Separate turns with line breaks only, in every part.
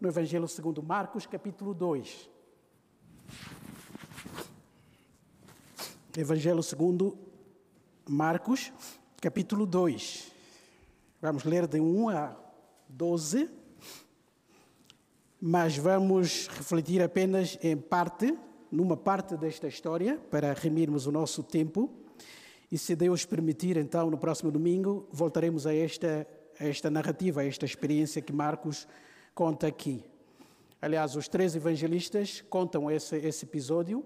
No Evangelho segundo Marcos, capítulo 2. Evangelho segundo Marcos, capítulo 2. Vamos ler de 1 a 12, mas vamos refletir apenas em parte, numa parte desta história, para remirmos o nosso tempo. E se Deus permitir, então, no próximo domingo, voltaremos a esta a esta narrativa, a esta experiência que Marcos conta aqui. Aliás, os três evangelistas contam esse, esse episódio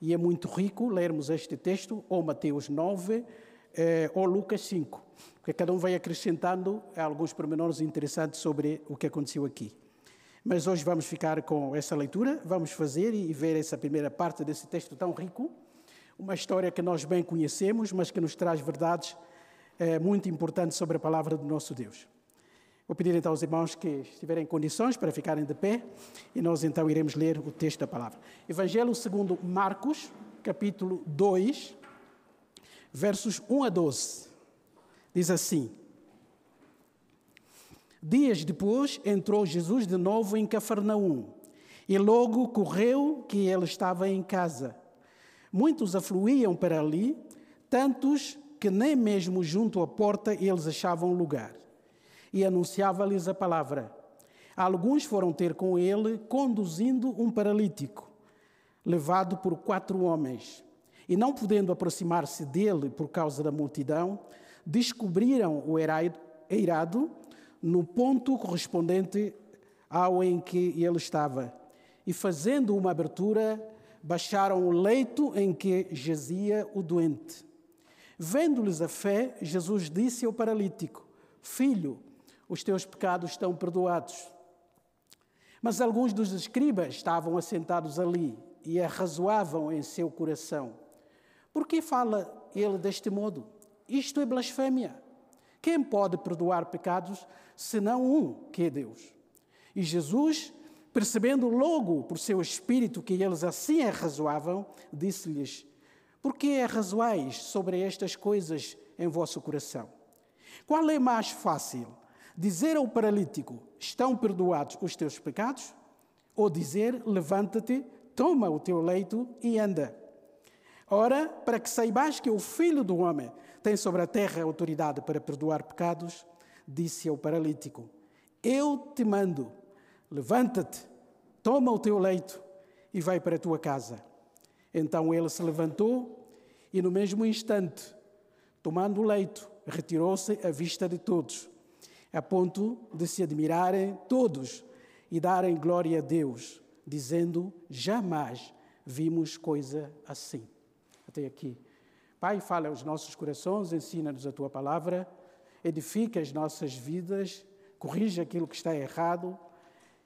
e é muito rico lermos este texto, ou Mateus 9, eh, ou Lucas 5, porque cada um vai acrescentando alguns pormenores interessantes sobre o que aconteceu aqui. Mas hoje vamos ficar com essa leitura, vamos fazer e ver essa primeira parte desse texto tão rico, uma história que nós bem conhecemos, mas que nos traz verdades é, muito importante sobre a palavra do nosso Deus. Vou pedir então aos irmãos que estiverem em condições para ficarem de pé e nós então iremos ler o texto da palavra. Evangelho segundo Marcos, capítulo 2, versos 1 a 12. Diz assim: Dias depois entrou Jesus de novo em Cafarnaum e logo correu que ele estava em casa. Muitos afluíam para ali, tantos que nem mesmo junto à porta eles achavam lugar. E anunciava-lhes a palavra. Alguns foram ter com ele, conduzindo um paralítico, levado por quatro homens. E não podendo aproximar-se dele por causa da multidão, descobriram o eirado no ponto correspondente ao em que ele estava. E fazendo uma abertura, baixaram o leito em que jazia o doente. Vendo-lhes a fé, Jesus disse ao paralítico: Filho, os teus pecados estão perdoados. Mas alguns dos escribas estavam assentados ali e arrazoavam em seu coração: Por que fala ele deste modo? Isto é blasfémia. Quem pode perdoar pecados senão um, que é Deus? E Jesus, percebendo logo por seu espírito que eles assim arrazoavam, disse-lhes: por que arrazoais sobre estas coisas em vosso coração? Qual é mais fácil? Dizer ao paralítico: Estão perdoados os teus pecados? Ou dizer: Levanta-te, toma o teu leito e anda? Ora, para que saibais que o Filho do Homem tem sobre a terra autoridade para perdoar pecados, disse ao paralítico: Eu te mando, levanta-te, toma o teu leito e vai para a tua casa. Então ele se levantou e, no mesmo instante, tomando o leito, retirou-se à vista de todos, a ponto de se admirarem todos e darem glória a Deus, dizendo: Jamais vimos coisa assim. Até aqui. Pai, fala aos nossos corações, ensina-nos a tua palavra, edifica as nossas vidas, corrija aquilo que está errado,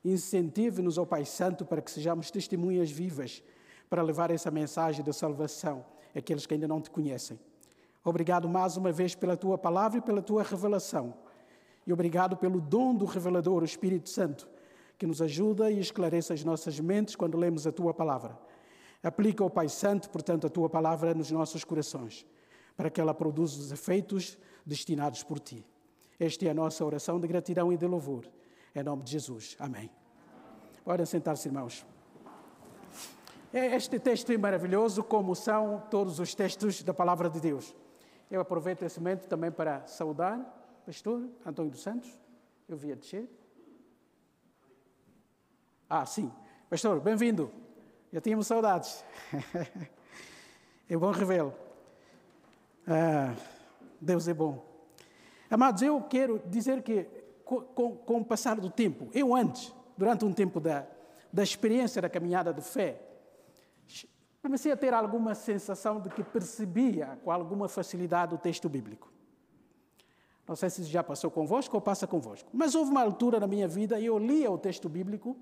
incentive-nos, ó Pai Santo, para que sejamos testemunhas vivas para levar essa mensagem da salvação àqueles que ainda não te conhecem. Obrigado mais uma vez pela tua palavra e pela tua revelação. E obrigado pelo dom do revelador, o Espírito Santo, que nos ajuda e esclarece as nossas mentes quando lemos a tua palavra. Aplica, ó Pai Santo, portanto, a tua palavra nos nossos corações, para que ela produza os efeitos destinados por ti. Esta é a nossa oração de gratidão e de louvor. Em nome de Jesus. Amém. Podem sentar-se, irmãos. É, este texto é maravilhoso, como são todos os textos da palavra de Deus. Eu aproveito esse momento também para saudar o pastor Antônio dos Santos. Eu via descer. Ah, sim. Pastor, bem-vindo. Já tínhamos saudades. é bom revê-lo. Ah, Deus é bom. Amados, eu quero dizer que, com, com, com o passar do tempo, eu antes, durante um tempo da, da experiência da caminhada de fé, comecei a ter alguma sensação de que percebia com alguma facilidade o texto bíblico. Não sei se já passou convosco ou passa convosco, mas houve uma altura na minha vida eu lia o texto bíblico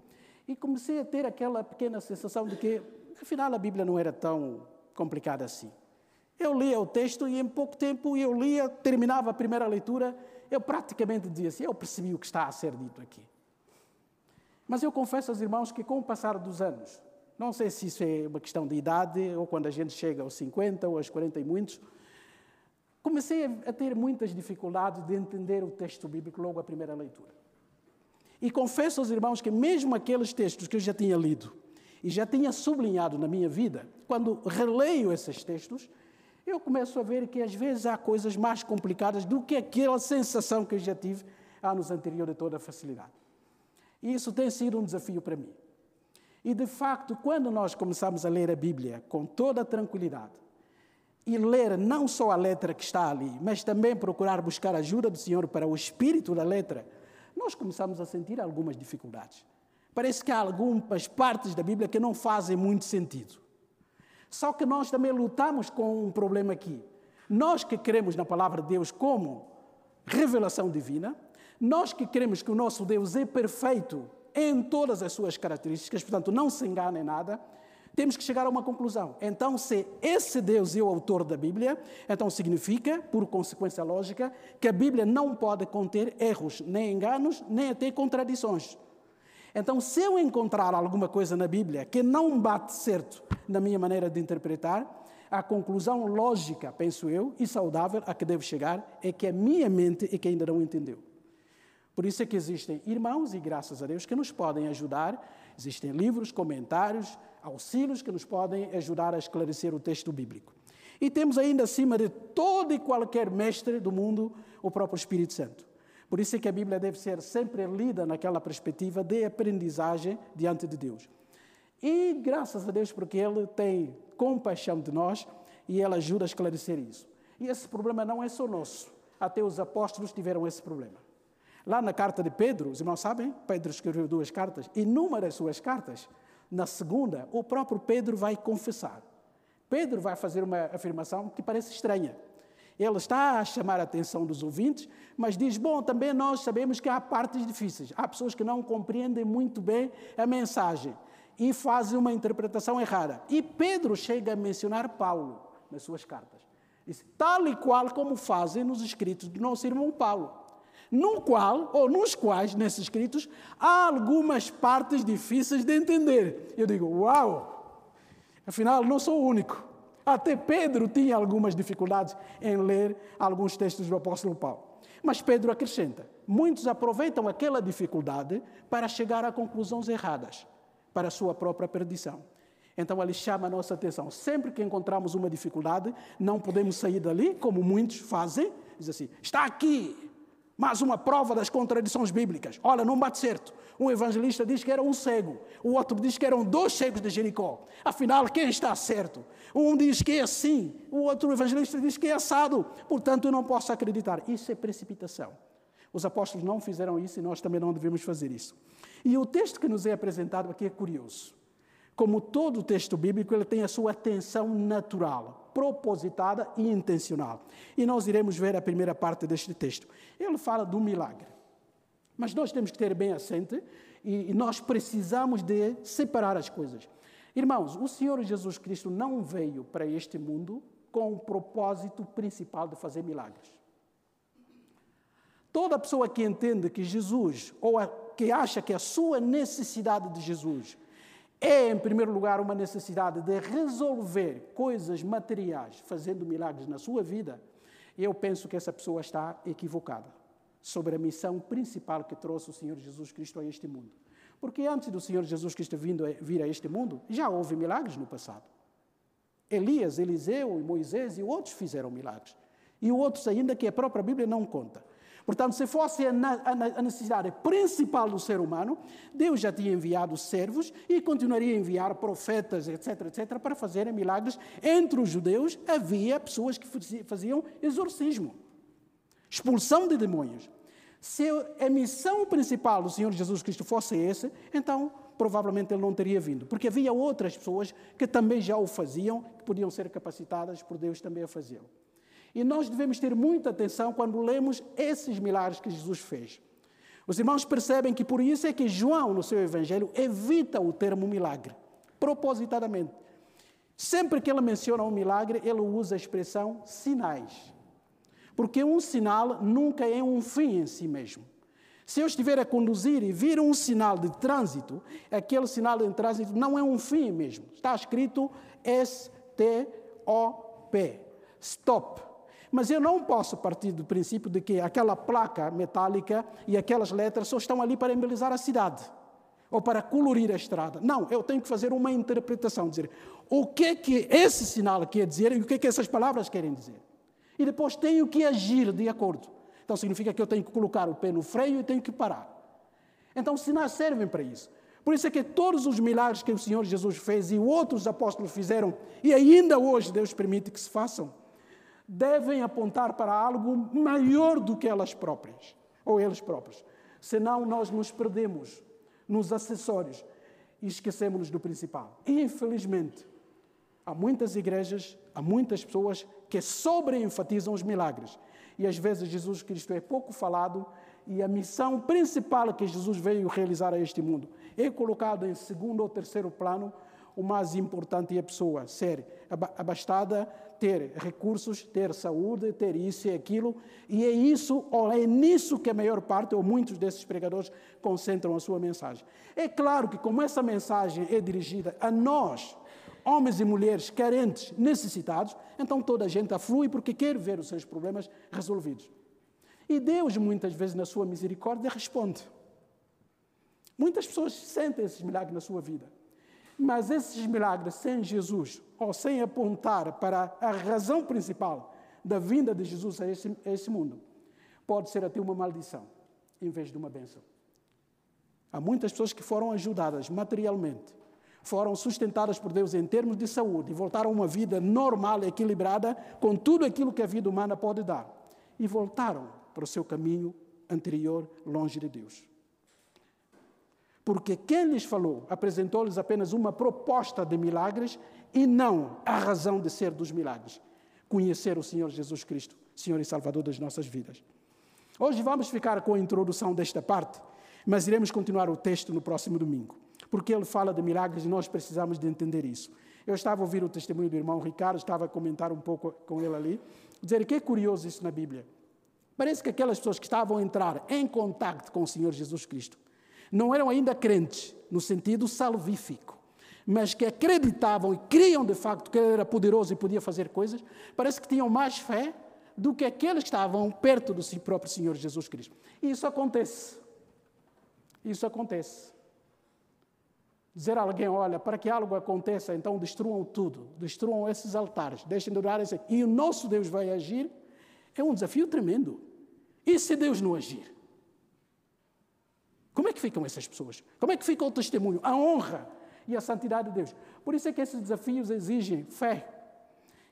e comecei a ter aquela pequena sensação de que, afinal, a Bíblia não era tão complicada assim. Eu lia o texto e em pouco tempo eu lia, terminava a primeira leitura, eu praticamente dizia assim, eu percebi o que está a ser dito aqui. Mas eu confesso aos irmãos que com o passar dos anos, não sei se isso é uma questão de idade ou quando a gente chega aos 50 ou aos 40 e muitos. Comecei a ter muitas dificuldades de entender o texto bíblico logo à primeira leitura. E confesso aos irmãos que, mesmo aqueles textos que eu já tinha lido e já tinha sublinhado na minha vida, quando releio esses textos, eu começo a ver que às vezes há coisas mais complicadas do que aquela sensação que eu já tive anos anteriores de toda a facilidade. E isso tem sido um desafio para mim. E de facto, quando nós começamos a ler a Bíblia com toda a tranquilidade e ler não só a letra que está ali, mas também procurar buscar ajuda do Senhor para o espírito da letra, nós começamos a sentir algumas dificuldades. Parece que há algumas partes da Bíblia que não fazem muito sentido. Só que nós também lutamos com um problema aqui. Nós que cremos na palavra de Deus como revelação divina, nós que cremos que o nosso Deus é perfeito em todas as suas características, portanto, não se engana em nada, temos que chegar a uma conclusão. Então, se esse Deus é o autor da Bíblia, então significa, por consequência lógica, que a Bíblia não pode conter erros, nem enganos, nem até contradições. Então, se eu encontrar alguma coisa na Bíblia que não bate certo na minha maneira de interpretar, a conclusão lógica, penso eu, e saudável a que devo chegar é que a minha mente é que ainda não entendeu. Por isso é que existem irmãos, e graças a Deus, que nos podem ajudar. Existem livros, comentários, auxílios que nos podem ajudar a esclarecer o texto bíblico. E temos ainda acima de todo e qualquer mestre do mundo o próprio Espírito Santo. Por isso é que a Bíblia deve ser sempre lida naquela perspectiva de aprendizagem diante de Deus. E graças a Deus, porque Ele tem compaixão de nós e Ele ajuda a esclarecer isso. E esse problema não é só nosso. Até os apóstolos tiveram esse problema. Lá na carta de Pedro, os irmãos sabem, Pedro escreveu duas cartas, e numa das suas cartas, na segunda, o próprio Pedro vai confessar. Pedro vai fazer uma afirmação que parece estranha. Ele está a chamar a atenção dos ouvintes, mas diz: Bom, também nós sabemos que há partes difíceis. Há pessoas que não compreendem muito bem a mensagem e fazem uma interpretação errada. E Pedro chega a mencionar Paulo nas suas cartas. Diz, tal e qual como fazem nos escritos do nosso irmão Paulo no qual, ou nos quais, nesses escritos, há algumas partes difíceis de entender. Eu digo, uau! Afinal, não sou o único. Até Pedro tinha algumas dificuldades em ler alguns textos do apóstolo Paulo. Mas Pedro acrescenta: muitos aproveitam aquela dificuldade para chegar a conclusões erradas, para a sua própria perdição. Então ele chama a nossa atenção. Sempre que encontramos uma dificuldade, não podemos sair dali, como muitos fazem, diz assim: está aqui, mais uma prova das contradições bíblicas. Olha, não bate certo. Um evangelista diz que era um cego, o outro diz que eram dois cegos de Jericó. Afinal, quem está certo? Um diz que é assim, o outro evangelista diz que é assado. Portanto, eu não posso acreditar. Isso é precipitação. Os apóstolos não fizeram isso e nós também não devemos fazer isso. E o texto que nos é apresentado aqui é curioso. Como todo texto bíblico, ele tem a sua atenção natural, propositada e intencional. E nós iremos ver a primeira parte deste texto. Ele fala do milagre. Mas nós temos que ter bem assente e nós precisamos de separar as coisas. Irmãos, o Senhor Jesus Cristo não veio para este mundo com o propósito principal de fazer milagres. Toda pessoa que entende que Jesus, ou a, que acha que a sua necessidade de Jesus é, em primeiro lugar, uma necessidade de resolver coisas materiais, fazendo milagres na sua vida, eu penso que essa pessoa está equivocada sobre a missão principal que trouxe o Senhor Jesus Cristo a este mundo. Porque antes do Senhor Jesus Cristo vindo vir a este mundo, já houve milagres no passado. Elias, Eliseu e Moisés e outros fizeram milagres. E outros ainda que a própria Bíblia não conta. Portanto, se fosse a necessidade principal do ser humano, Deus já tinha enviado servos e continuaria a enviar profetas, etc., etc., para fazerem milagres. Entre os judeus havia pessoas que faziam exorcismo, expulsão de demônios. Se a missão principal do Senhor Jesus Cristo fosse essa, então provavelmente ele não teria vindo, porque havia outras pessoas que também já o faziam, que podiam ser capacitadas por Deus também a fazê-lo. E nós devemos ter muita atenção quando lemos esses milagres que Jesus fez. Os irmãos percebem que por isso é que João, no seu evangelho, evita o termo milagre, propositadamente. Sempre que ele menciona um milagre, ele usa a expressão sinais. Porque um sinal nunca é um fim em si mesmo. Se eu estiver a conduzir e vir um sinal de trânsito, aquele sinal de trânsito não é um fim mesmo. Está escrito S-T-O-P. Stop. Mas eu não posso partir do princípio de que aquela placa metálica e aquelas letras só estão ali para embelezar a cidade ou para colorir a estrada. Não, eu tenho que fazer uma interpretação, dizer o que é que esse sinal quer dizer e o que é que essas palavras querem dizer. E depois tenho que agir de acordo. Então significa que eu tenho que colocar o pé no freio e tenho que parar. Então, sinais servem para isso. Por isso é que todos os milagres que o Senhor Jesus fez e outros apóstolos fizeram, e ainda hoje Deus permite que se façam, devem apontar para algo maior do que elas próprias, ou eles próprios. Senão nós nos perdemos nos acessórios e esquecemos do principal. Infelizmente, há muitas igrejas, há muitas pessoas que sobreenfatizam os milagres. E às vezes Jesus Cristo é pouco falado e a missão principal que Jesus veio realizar a este mundo é colocado em segundo ou terceiro plano. O mais importante é a pessoa ser abastada, ter recursos, ter saúde, ter isso e aquilo. E é isso, ou é nisso que a maior parte, ou muitos desses pregadores, concentram a sua mensagem. É claro que, como essa mensagem é dirigida a nós, homens e mulheres carentes, necessitados, então toda a gente aflui porque quer ver os seus problemas resolvidos. E Deus, muitas vezes, na sua misericórdia, responde. Muitas pessoas sentem esses milagres na sua vida. Mas esses milagres sem Jesus, ou sem apontar para a razão principal da vinda de Jesus a esse, a mundo, pode ser até uma maldição, em vez de uma bênção. Há muitas pessoas que foram ajudadas materialmente, foram sustentadas por Deus em termos de saúde e voltaram a uma vida normal, equilibrada, com tudo aquilo que a vida humana pode dar. E voltaram para o seu caminho anterior, longe de Deus. Porque quem lhes falou apresentou-lhes apenas uma proposta de milagres e não a razão de ser dos milagres. Conhecer o Senhor Jesus Cristo, Senhor e Salvador das nossas vidas. Hoje vamos ficar com a introdução desta parte, mas iremos continuar o texto no próximo domingo, porque ele fala de milagres e nós precisamos de entender isso. Eu estava a ouvir o testemunho do irmão Ricardo, estava a comentar um pouco com ele ali, dizer que é curioso isso na Bíblia. Parece que aquelas pessoas que estavam a entrar em contato com o Senhor Jesus Cristo não eram ainda crentes no sentido salvífico, mas que acreditavam e criam de facto que ele era poderoso e podia fazer coisas, parece que tinham mais fé do que aqueles que estavam perto do próprio Senhor Jesus Cristo. E isso acontece. Isso acontece. Dizer a alguém, olha, para que algo aconteça, então destruam tudo, destruam esses altares, deixem de orar e o nosso Deus vai agir, é um desafio tremendo. E se Deus não agir? É que ficam essas pessoas? Como é que fica o testemunho, a honra e a santidade de Deus? Por isso é que esses desafios exigem fé.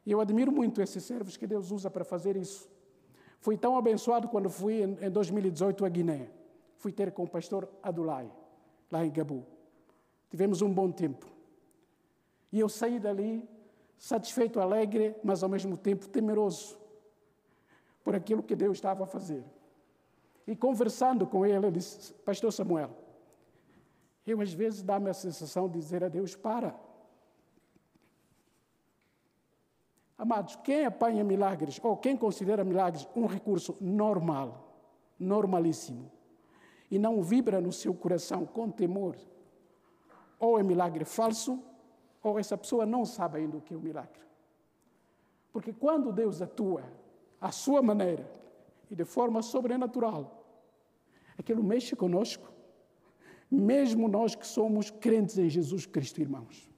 E eu admiro muito esses servos que Deus usa para fazer isso. Fui tão abençoado quando fui em 2018 a Guiné. Fui ter com o pastor Adulai, lá em Gabu. Tivemos um bom tempo. E eu saí dali satisfeito, alegre, mas ao mesmo tempo temeroso por aquilo que Deus estava a fazer. E conversando com ele, ele disse: Pastor Samuel, eu às vezes dá-me a sensação de dizer a Deus: para. Amados, quem apanha milagres, ou quem considera milagres um recurso normal, normalíssimo, e não vibra no seu coração com temor, ou é milagre falso, ou essa pessoa não sabe ainda o que é o milagre. Porque quando Deus atua à sua maneira, e de forma sobrenatural. Aquilo mexe conosco, mesmo nós que somos crentes em Jesus Cristo, irmãos.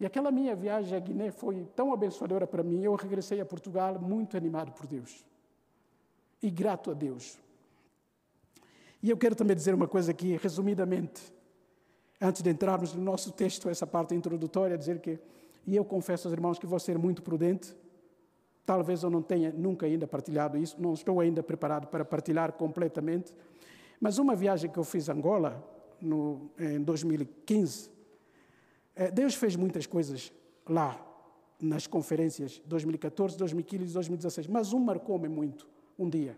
E aquela minha viagem à Guiné foi tão abençoadora para mim, eu regressei a Portugal muito animado por Deus e grato a Deus. E eu quero também dizer uma coisa aqui, resumidamente, antes de entrarmos no nosso texto, essa parte introdutória, dizer que, e eu confesso aos irmãos que vou ser muito prudente, Talvez eu não tenha nunca ainda partilhado isso, não estou ainda preparado para partilhar completamente. Mas uma viagem que eu fiz a Angola, no, em 2015, eh, Deus fez muitas coisas lá, nas conferências 2014, 2015 e 2016, mas um marcou-me muito, um dia.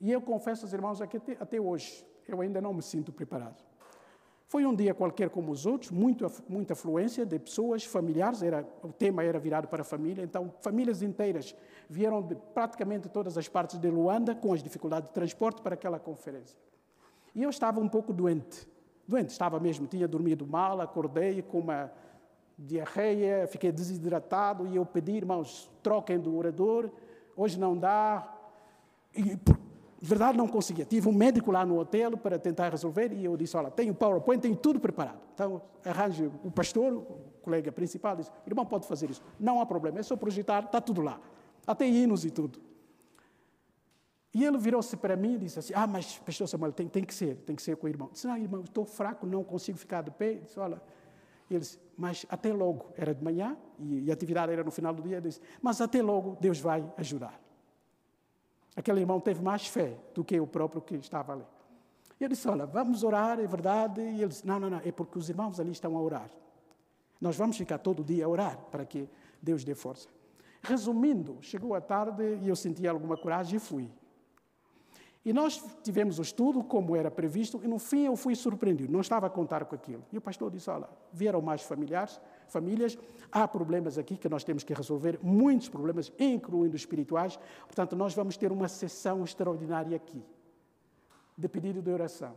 E eu confesso aos irmãos que até, até hoje eu ainda não me sinto preparado. Foi um dia qualquer como os outros, muito, muita afluência de pessoas, familiares, era, o tema era virado para a família, então famílias inteiras vieram de praticamente todas as partes de Luanda com as dificuldades de transporte para aquela conferência. E eu estava um pouco doente, doente, estava mesmo, tinha dormido mal, acordei com uma diarreia, fiquei desidratado e eu pedi, irmãos, troquem do orador, hoje não dá. E, por verdade, não conseguia. Tive um médico lá no hotel para tentar resolver e eu disse: Olha, tenho PowerPoint, tenho tudo preparado. Então, arranje o pastor, o colega principal, disse: Irmão, pode fazer isso. Não há problema, é só projetar, está tudo lá. Até hinos e tudo. E ele virou-se para mim e disse assim: Ah, mas, pastor Samuel, tem, tem que ser, tem que ser com o irmão. Disse: Não, irmão, estou fraco, não consigo ficar de pé. Disse: Olha, ele disse, mas até logo, era de manhã e, e a atividade era no final do dia. Ele disse: Mas até logo Deus vai ajudar. Aquele irmão teve mais fé do que o próprio que estava ali. E eu disse: Olha, vamos orar, é verdade. E ele disse: Não, não, não, é porque os irmãos ali estão a orar. Nós vamos ficar todo dia a orar para que Deus dê força. Resumindo, chegou a tarde e eu senti alguma coragem e fui. E nós tivemos o estudo como era previsto, e no fim eu fui surpreendido, não estava a contar com aquilo. E o pastor disse: Olha, vieram mais familiares, famílias, há problemas aqui que nós temos que resolver, muitos problemas, incluindo espirituais. Portanto, nós vamos ter uma sessão extraordinária aqui, de pedido de oração,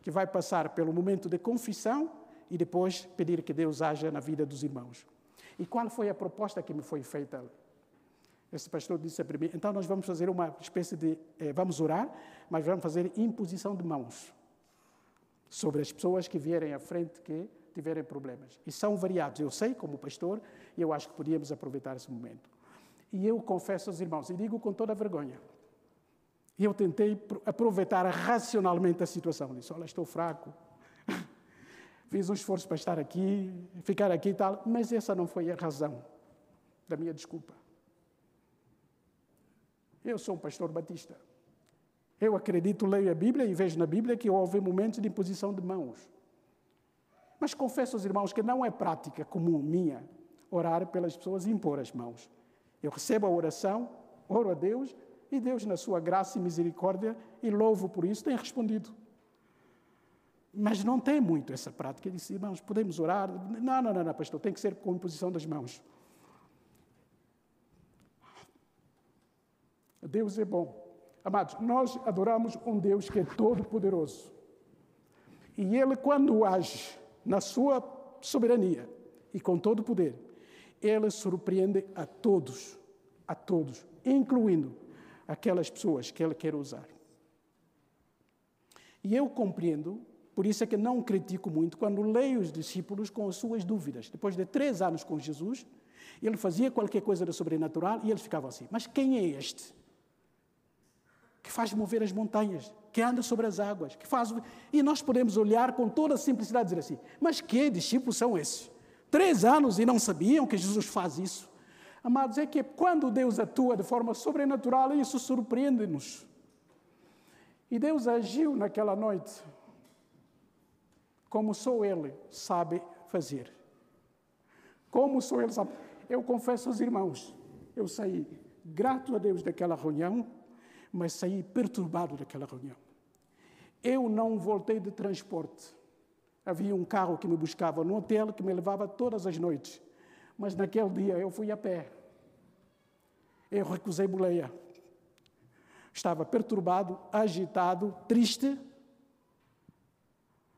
que vai passar pelo momento de confissão e depois pedir que Deus haja na vida dos irmãos. E qual foi a proposta que me foi feita? Esse pastor disse para mim: então nós vamos fazer uma espécie de. Eh, vamos orar, mas vamos fazer imposição de mãos sobre as pessoas que vierem à frente que tiverem problemas. E são variados. Eu sei, como pastor, e eu acho que podíamos aproveitar esse momento. E eu confesso aos irmãos, e digo com toda vergonha, eu tentei aproveitar racionalmente a situação. Disse: olha, estou fraco. Fiz um esforço para estar aqui, ficar aqui e tal, mas essa não foi a razão da minha desculpa. Eu sou um pastor batista. Eu acredito, leio a Bíblia e vejo na Bíblia que houve momentos de imposição de mãos. Mas confesso aos irmãos que não é prática comum minha orar pelas pessoas e impor as mãos. Eu recebo a oração, oro a Deus e Deus, na sua graça e misericórdia, e louvo por isso, tem respondido. Mas não tem muito essa prática. Eu disse, irmãos, podemos orar? Não, não, não, não pastor, tem que ser com imposição das mãos. Deus é bom. Amados, nós adoramos um Deus que é todo-poderoso. E Ele, quando age na sua soberania e com todo o poder, Ele surpreende a todos, a todos, incluindo aquelas pessoas que Ele quer usar. E eu compreendo, por isso é que não critico muito, quando leio os discípulos com as suas dúvidas. Depois de três anos com Jesus, ele fazia qualquer coisa de sobrenatural e eles ficavam assim: Mas quem é este? Que faz mover as montanhas, que anda sobre as águas, que faz. E nós podemos olhar com toda a simplicidade e dizer assim: mas que discípulos são esses? Três anos e não sabiam que Jesus faz isso. Amados, é que quando Deus atua de forma sobrenatural, isso surpreende-nos. E Deus agiu naquela noite como só Ele sabe fazer. Como só Ele sabe. Eu confesso aos irmãos, eu saí grato a Deus daquela reunião, mas saí perturbado daquela reunião. Eu não voltei de transporte. Havia um carro que me buscava no hotel, que me levava todas as noites. Mas naquele dia eu fui a pé. Eu recusei boleia. Estava perturbado, agitado, triste,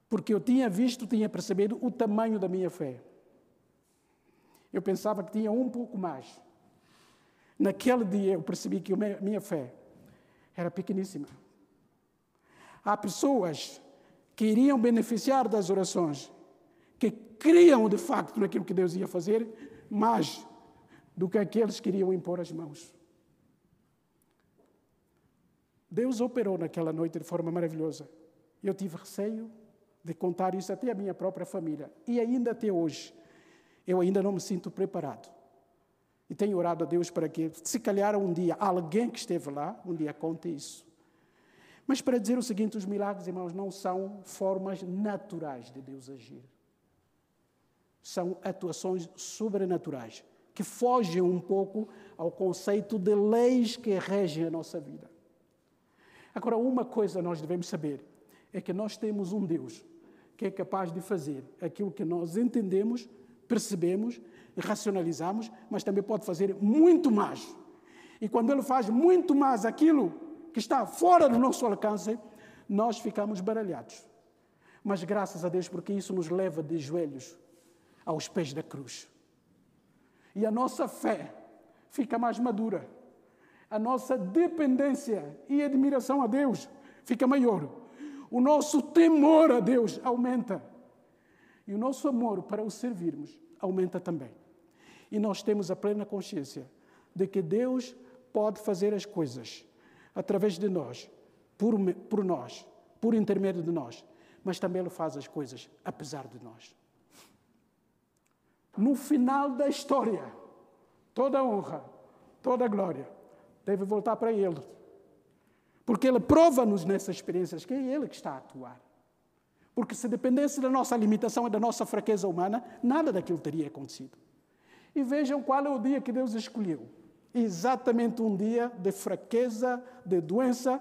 porque eu tinha visto, tinha percebido o tamanho da minha fé. Eu pensava que tinha um pouco mais. Naquele dia eu percebi que a minha fé era pequeníssima. Há pessoas que iriam beneficiar das orações, que criam de facto naquilo que Deus ia fazer, mais do que aqueles que iriam impor as mãos. Deus operou naquela noite de forma maravilhosa. Eu tive receio de contar isso até à minha própria família. E ainda até hoje, eu ainda não me sinto preparado. E tenho orado a Deus para que, se calhar um dia, alguém que esteve lá, um dia conte isso. Mas para dizer o seguinte: os milagres, irmãos, não são formas naturais de Deus agir. São atuações sobrenaturais, que fogem um pouco ao conceito de leis que regem a nossa vida. Agora, uma coisa nós devemos saber: é que nós temos um Deus que é capaz de fazer aquilo que nós entendemos, percebemos racionalizamos, mas também pode fazer muito mais. E quando Ele faz muito mais aquilo que está fora do nosso alcance, nós ficamos baralhados. Mas graças a Deus, porque isso nos leva de joelhos aos pés da cruz. E a nossa fé fica mais madura. A nossa dependência e admiração a Deus fica maior. O nosso temor a Deus aumenta. E o nosso amor para o servirmos aumenta também. E nós temos a plena consciência de que Deus pode fazer as coisas através de nós, por, por nós, por intermédio de nós, mas também Ele faz as coisas apesar de nós. No final da história, toda a honra, toda a glória deve voltar para Ele. Porque Ele prova-nos nessas experiências que é Ele que está a atuar. Porque se dependesse da nossa limitação e da nossa fraqueza humana, nada daquilo teria acontecido. E vejam qual é o dia que Deus escolheu. Exatamente um dia de fraqueza, de doença,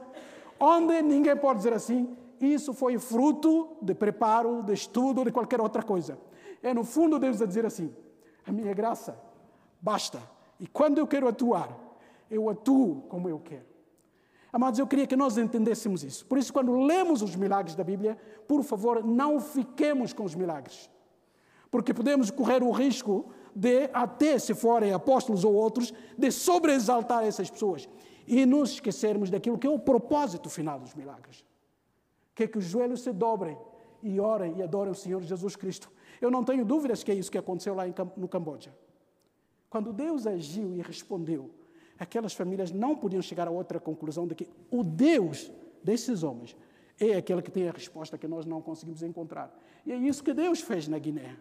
onde ninguém pode dizer assim, isso foi fruto de preparo, de estudo, de qualquer outra coisa. É no fundo Deus a dizer assim: a minha graça basta. E quando eu quero atuar, eu atuo como eu quero. Amados, eu queria que nós entendêssemos isso. Por isso, quando lemos os milagres da Bíblia, por favor, não fiquemos com os milagres. Porque podemos correr o risco de, até se forem apóstolos ou outros, de sobreexaltar essas pessoas e nos esquecermos daquilo que é o propósito final dos milagres. Que é que os joelhos se dobrem e orem e adorem o Senhor Jesus Cristo. Eu não tenho dúvidas que é isso que aconteceu lá no Camboja. Quando Deus agiu e respondeu, aquelas famílias não podiam chegar a outra conclusão de que o Deus desses homens é aquele que tem a resposta que nós não conseguimos encontrar. E é isso que Deus fez na Guiné.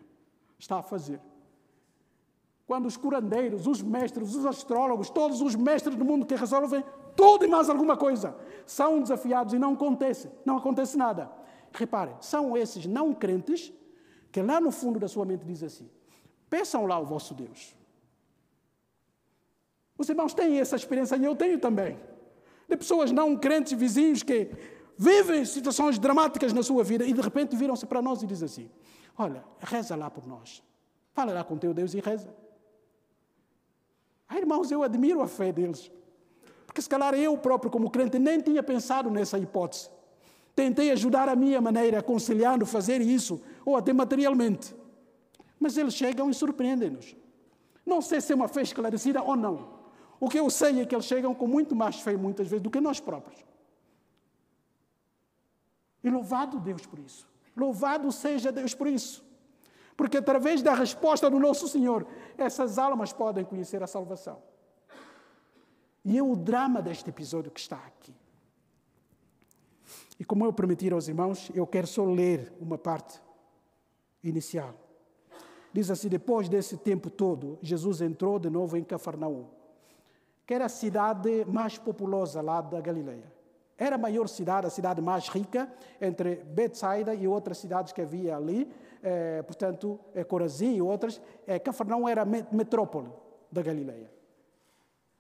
Está a fazer. Quando os curandeiros, os mestres, os astrólogos, todos os mestres do mundo que resolvem tudo e mais alguma coisa, são desafiados e não acontece, não acontece nada. Reparem, são esses não crentes que lá no fundo da sua mente diz assim: peçam lá o vosso Deus. Os irmãos têm essa experiência e eu tenho também. De pessoas não crentes, vizinhos que vivem situações dramáticas na sua vida e de repente viram-se para nós e dizem assim: Olha, reza lá por nós. Fala lá com teu Deus e reza. Ah, irmãos, eu admiro a fé deles. Porque se calhar eu próprio, como crente, nem tinha pensado nessa hipótese. Tentei ajudar a minha maneira, aconselhando, fazer isso, ou até materialmente. Mas eles chegam e surpreendem-nos. Não sei se é uma fé esclarecida ou não. O que eu sei é que eles chegam com muito mais fé, muitas vezes, do que nós próprios. E louvado Deus por isso. Louvado seja Deus por isso. Porque através da resposta do nosso Senhor, essas almas podem conhecer a salvação. E é o drama deste episódio que está aqui. E como eu prometi aos irmãos, eu quero só ler uma parte inicial. Diz assim: depois desse tempo todo, Jesus entrou de novo em Cafarnaum que era a cidade mais populosa lá da Galileia. Era a maior cidade, a cidade mais rica, entre Betsaida e outras cidades que havia ali, eh, portanto, eh, Corazim e outras. Eh, Cafarnaum era a metrópole da Galileia.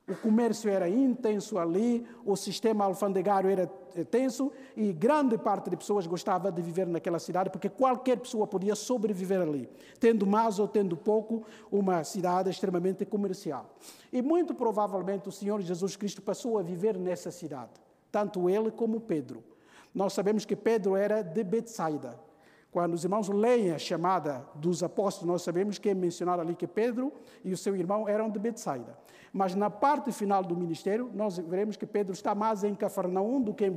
O comércio era intenso ali, o sistema alfandegário era tenso e grande parte de pessoas gostava de viver naquela cidade porque qualquer pessoa podia sobreviver ali, tendo mais ou tendo pouco, uma cidade extremamente comercial. E muito provavelmente o Senhor Jesus Cristo passou a viver nessa cidade, tanto ele como Pedro. Nós sabemos que Pedro era de Betsaida, quando os irmãos leem a chamada dos apóstolos, nós sabemos que é mencionado ali que Pedro e o seu irmão eram de Betsaida. Mas na parte final do ministério, nós veremos que Pedro está mais em Cafarnaum do que em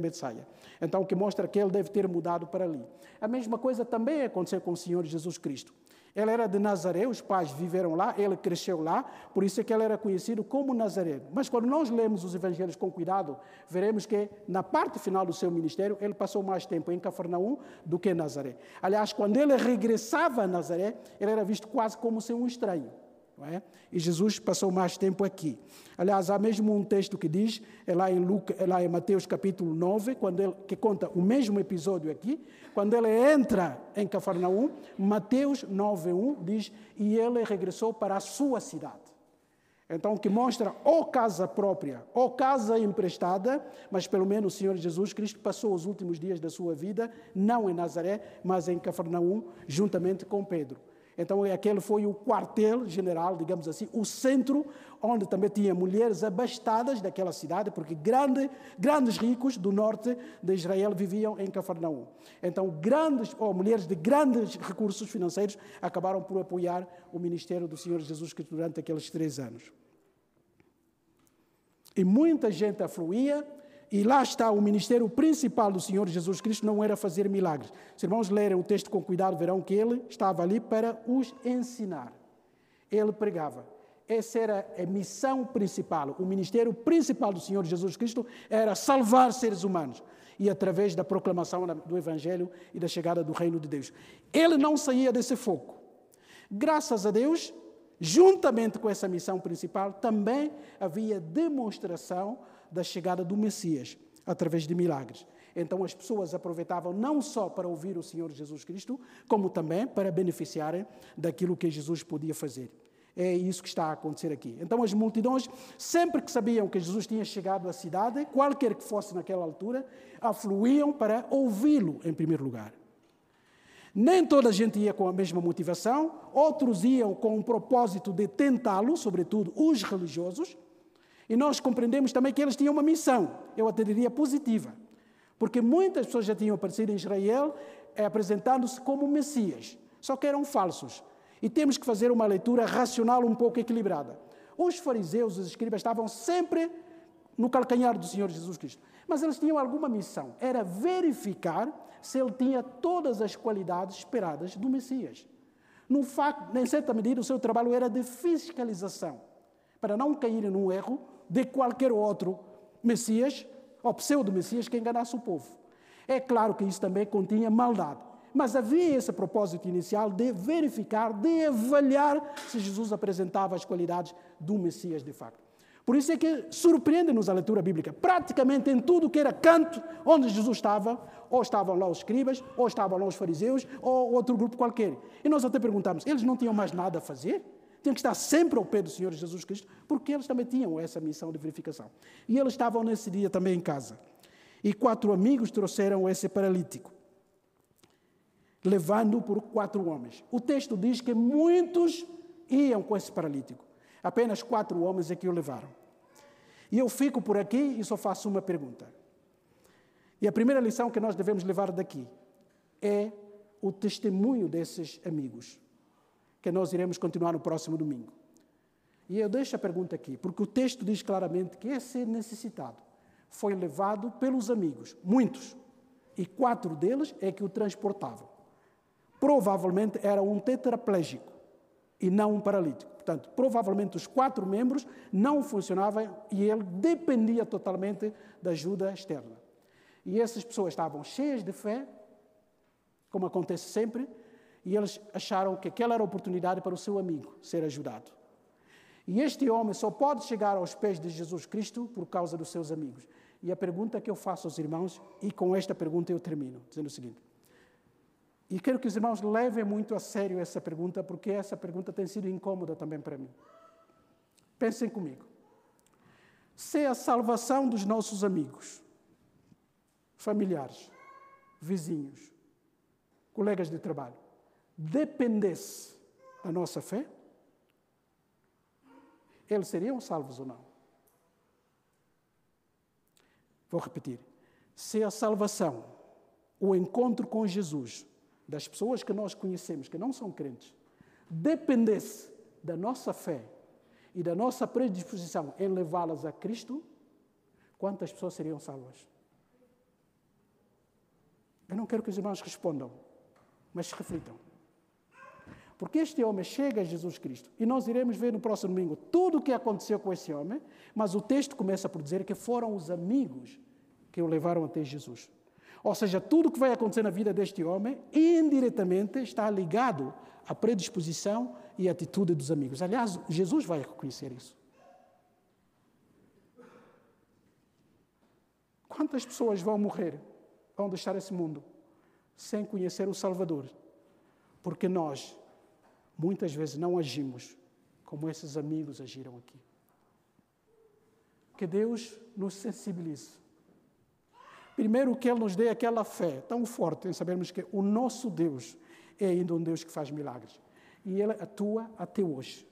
Betsaida. Então, o que mostra que ele deve ter mudado para ali. A mesma coisa também aconteceu com o Senhor Jesus Cristo. Ele era de Nazaré, os pais viveram lá, ele cresceu lá, por isso é que ele era conhecido como Nazareno. Mas quando nós lemos os evangelhos com cuidado, veremos que na parte final do seu ministério, ele passou mais tempo em Cafarnaum do que em Nazaré. Aliás, quando ele regressava a Nazaré, ele era visto quase como ser um estranho. É? E Jesus passou mais tempo aqui. Aliás, há mesmo um texto que diz, é lá em, Luca, é lá em Mateus capítulo 9, quando ele, que conta o mesmo episódio aqui, quando ele entra em Cafarnaum, Mateus 9.1 diz, e ele regressou para a sua cidade. Então, que mostra ou casa própria ou casa emprestada, mas pelo menos o Senhor Jesus Cristo passou os últimos dias da sua vida, não em Nazaré, mas em Cafarnaum, juntamente com Pedro. Então, aquele foi o quartel-general, digamos assim, o centro onde também tinha mulheres abastadas daquela cidade, porque grande, grandes ricos do norte de Israel viviam em Cafarnaum. Então, grandes, ou mulheres de grandes recursos financeiros acabaram por apoiar o ministério do Senhor Jesus Cristo durante aqueles três anos. E muita gente afluía e lá está o ministério principal do Senhor Jesus Cristo, não era fazer milagres. Se irmãos lerem o texto com cuidado, verão que ele estava ali para os ensinar. Ele pregava. Essa era a missão principal. O ministério principal do Senhor Jesus Cristo era salvar seres humanos. E através da proclamação do Evangelho e da chegada do reino de Deus. Ele não saía desse foco. Graças a Deus, juntamente com essa missão principal, também havia demonstração da chegada do Messias através de milagres. Então as pessoas aproveitavam não só para ouvir o Senhor Jesus Cristo, como também para beneficiarem daquilo que Jesus podia fazer. É isso que está a acontecer aqui. Então as multidões, sempre que sabiam que Jesus tinha chegado à cidade, qualquer que fosse naquela altura, afluíam para ouvi-lo em primeiro lugar. Nem toda a gente ia com a mesma motivação, outros iam com o propósito de tentá-lo, sobretudo os religiosos, e nós compreendemos também que eles tinham uma missão, eu até diria positiva, porque muitas pessoas já tinham aparecido em Israel eh, apresentando-se como Messias, só que eram falsos. E temos que fazer uma leitura racional um pouco equilibrada. Os fariseus, os escribas, estavam sempre no calcanhar do Senhor Jesus Cristo. Mas eles tinham alguma missão, era verificar se ele tinha todas as qualidades esperadas do Messias. No facto, em certa medida, o seu trabalho era de fiscalização, para não caírem num erro de qualquer outro Messias, ou pseudo-Messias, que enganasse o povo. É claro que isso também continha maldade. Mas havia esse propósito inicial de verificar, de avaliar se Jesus apresentava as qualidades do Messias de facto. Por isso é que surpreende-nos a leitura bíblica. Praticamente em tudo que era canto onde Jesus estava, ou estavam lá os escribas, ou estavam lá os fariseus, ou outro grupo qualquer. E nós até perguntamos: eles não tinham mais nada a fazer? Tinham que estar sempre ao pé do Senhor Jesus Cristo, porque eles também tinham essa missão de verificação. E eles estavam nesse dia também em casa. E quatro amigos trouxeram esse paralítico, levando-o por quatro homens. O texto diz que muitos iam com esse paralítico. Apenas quatro homens é que o levaram. E eu fico por aqui e só faço uma pergunta. E a primeira lição que nós devemos levar daqui é o testemunho desses amigos que nós iremos continuar no próximo domingo. E eu deixo a pergunta aqui, porque o texto diz claramente que esse necessitado foi levado pelos amigos, muitos, e quatro deles é que o transportavam. Provavelmente era um tetraplégico e não um paralítico. Portanto, provavelmente os quatro membros não funcionavam e ele dependia totalmente da ajuda externa. E essas pessoas estavam cheias de fé, como acontece sempre, e eles acharam que aquela era a oportunidade para o seu amigo ser ajudado. E este homem só pode chegar aos pés de Jesus Cristo por causa dos seus amigos. E a pergunta que eu faço aos irmãos, e com esta pergunta eu termino, dizendo o seguinte: e quero que os irmãos levem muito a sério essa pergunta, porque essa pergunta tem sido incômoda também para mim. Pensem comigo. Se a salvação dos nossos amigos, familiares, vizinhos, colegas de trabalho, dependesse da nossa fé, eles seriam salvos ou não? Vou repetir. Se a salvação, o encontro com Jesus, das pessoas que nós conhecemos, que não são crentes, dependesse da nossa fé e da nossa predisposição em levá-las a Cristo, quantas pessoas seriam salvas? Eu não quero que os irmãos respondam, mas reflitam. Porque este homem chega a Jesus Cristo e nós iremos ver no próximo domingo tudo o que aconteceu com esse homem, mas o texto começa por dizer que foram os amigos que o levaram até Jesus. Ou seja, tudo o que vai acontecer na vida deste homem, indiretamente, está ligado à predisposição e atitude dos amigos. Aliás, Jesus vai reconhecer isso. Quantas pessoas vão morrer, vão deixar esse mundo, sem conhecer o Salvador? Porque nós muitas vezes não agimos como esses amigos agiram aqui. Que Deus nos sensibilize. Primeiro, que Ele nos dê aquela fé tão forte em sabermos que o nosso Deus é ainda um Deus que faz milagres. E Ele atua até hoje.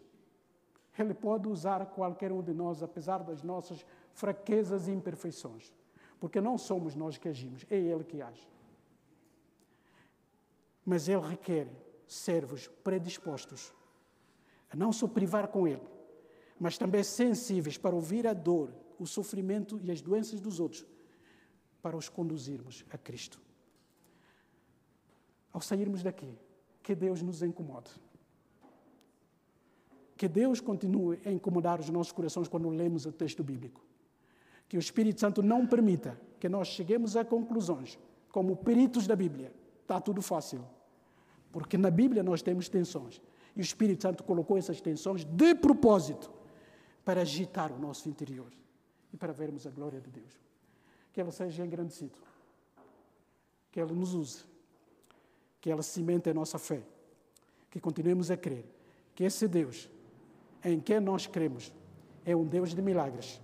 Ele pode usar qualquer um de nós, apesar das nossas fraquezas e imperfeições. Porque não somos nós que agimos, é Ele que age. Mas Ele requer servos predispostos a não só privar com Ele, mas também sensíveis para ouvir a dor, o sofrimento e as doenças dos outros, para os conduzirmos a Cristo. Ao sairmos daqui, que Deus nos incomode. Que Deus continue a incomodar os nossos corações quando lemos o texto bíblico. Que o Espírito Santo não permita que nós cheguemos a conclusões, como peritos da Bíblia. Está tudo fácil. Porque na Bíblia nós temos tensões. E o Espírito Santo colocou essas tensões de propósito para agitar o nosso interior e para vermos a glória de Deus. Que Ele seja engrandecido. Que Ele nos use. Que Ele cimente a nossa fé. Que continuemos a crer que esse Deus em quem nós cremos é um Deus de milagres.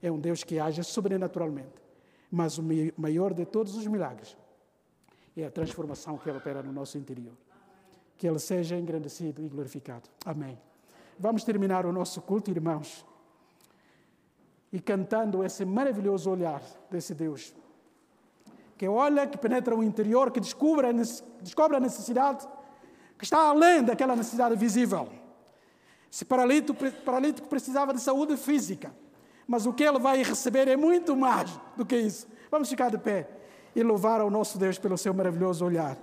É um Deus que age sobrenaturalmente. Mas o maior de todos os milagres é a transformação que Ele opera no nosso interior. Que Ele seja engrandecido e glorificado. Amém. Vamos terminar o nosso culto, irmãos, e cantando esse maravilhoso olhar desse Deus, que olha, que penetra o interior, que descobre a, descobre a necessidade, que está além daquela necessidade visível. Esse paralítico, paralítico precisava de saúde física, mas o que ele vai receber é muito mais do que isso. Vamos ficar de pé e louvar ao nosso Deus pelo seu maravilhoso olhar.